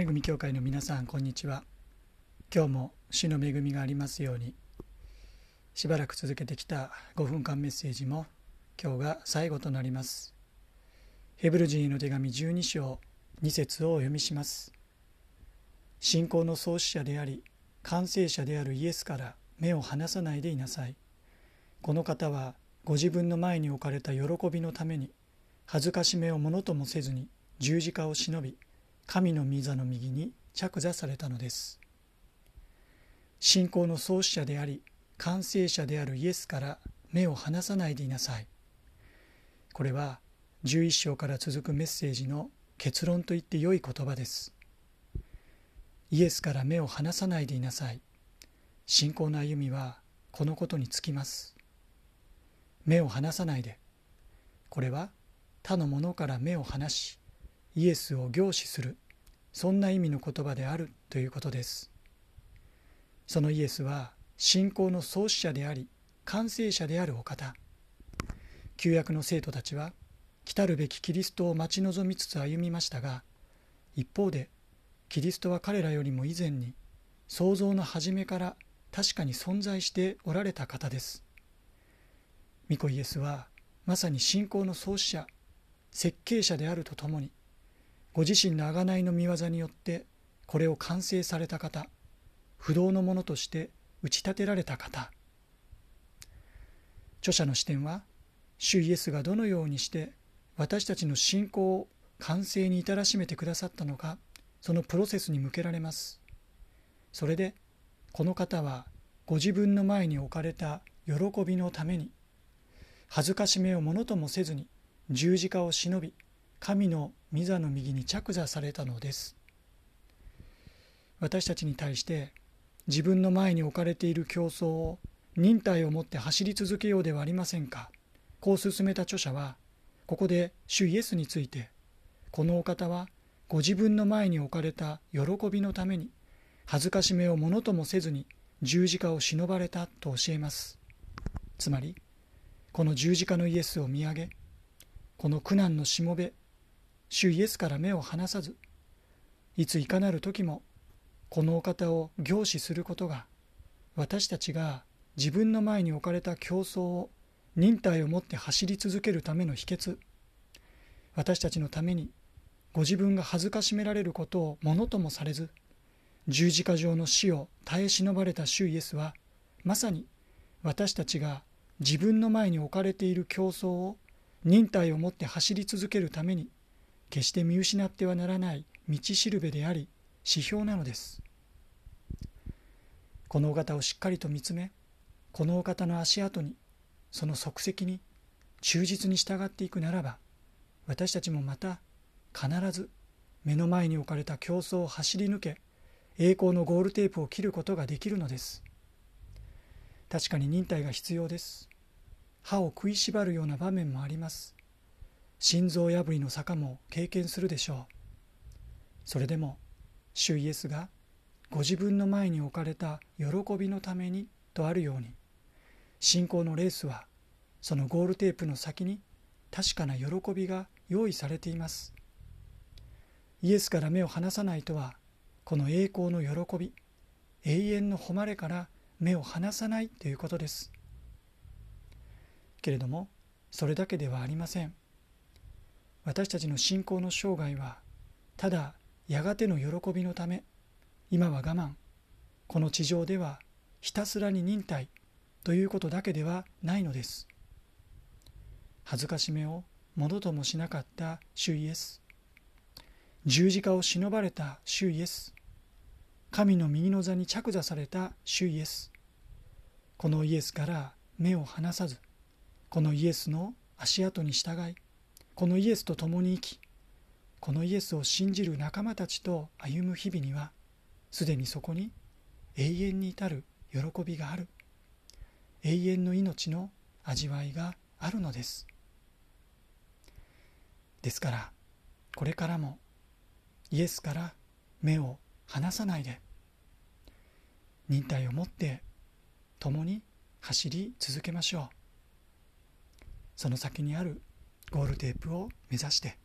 恵み教会の皆さんこんにちは。今日も主の恵みがありますようにしばらく続けてきた5分間メッセージも今日が最後となります。ヘブル人への手紙12章2節をお読みします。信仰の創始者であり完成者であるイエスから目を離さないでいなさい。この方はご自分の前に置かれた喜びのために恥ずかしめをものともせずに十字架を忍び神の御座の右に着座されたのです。信仰の創始者であり完成者であるイエスから目を離さないでいなさい。これは11章から続くメッセージの結論と言って良い言葉です。イエスから目を離さないでいなさい。信仰の歩みはこのことにつきます。目を離さないで。これは他のものから目を離しイエスを凝視する。そんな意味の言葉である。ということです。そのイエスは信仰の創始者であり完成者であるお方。旧約の生徒たちは来たるべきキリストを待ち望みつつ歩みましたが一方でキリストは彼らよりも以前に創造の初めから確かに存在しておられた方です。御子イエスはまさに信仰の創始者設計者であるとともにご自身の贖いの見業によってこれを完成された方不動のものとして打ち立てられた方。著者の視点は主イエスがどのようにして私たちの信仰を完成に至らしめてくださったのかそのプロセスに向けられます。それでこの方はご自分の前に置かれた喜びのために恥ずかしめをものともせずに十字架を忍び神の御座の右に着座されたのです。私たちに対して自分の前に置かれている競争を忍耐を持って走り続けようではありませんか。こう進めた著者はここで主イエスについてこのお方はご自分の前に置かれた喜びのために恥ずかしめをものともせずに十字架を忍ばれたと教えます。つまりこの十字架のイエスを見上げこの苦難のしもべ主イエスから目を離さずいついかなる時もこのお方を凝視することが私たちが自分の前に置かれた競争を忍耐を持って走り続けるための秘訣。私たちのためにご自分が恥ずかしめられることをものともされず十字架上の死を耐え忍ばれた主イエスはまさに私たちが自分の前に置かれている競争を忍耐を持って走り続けるために決して見失ってはならない道しるべであり指標なのです。このお方をしっかりと見つめこのお方の足跡にその足跡に忠実に従っていくならば私たちもまた必ず目の前に置かれた競争を走り抜け栄光のゴールテープを切ることができるのです。確かに忍耐が必要です。歯を食いしばるような場面もあります。心臓破りの坂も経験するでしょう。それでも主イエスがご自分の前に置かれた喜びのためにとあるように信仰のレースはそのゴールテープの先に確かな喜びが用意されています。イエスから目を離さないとはこの栄光の喜び永遠の誉れから目を離さないということです。けれどもそれだけではありません。私たちの信仰の生涯はただやがての喜びのため今は我慢。この地上ではひたすらに忍耐。ということだけではないのです。恥ずかしめをものともしなかった主イエス。十字架を忍ばれた主イエス。神の右の座に着座された主イエス。このイエスから目を離さずこのイエスの足跡に従いこのイエスと共に生きこのイエスを信じる仲間たちと歩む日々にはすでにそこに永遠に至る喜びがある。永遠の命の味わいがあるのです。ですからこれからもイエスから目を離さないで忍耐を持って共に走り続けましょう。その先にあるゴールテープを目指して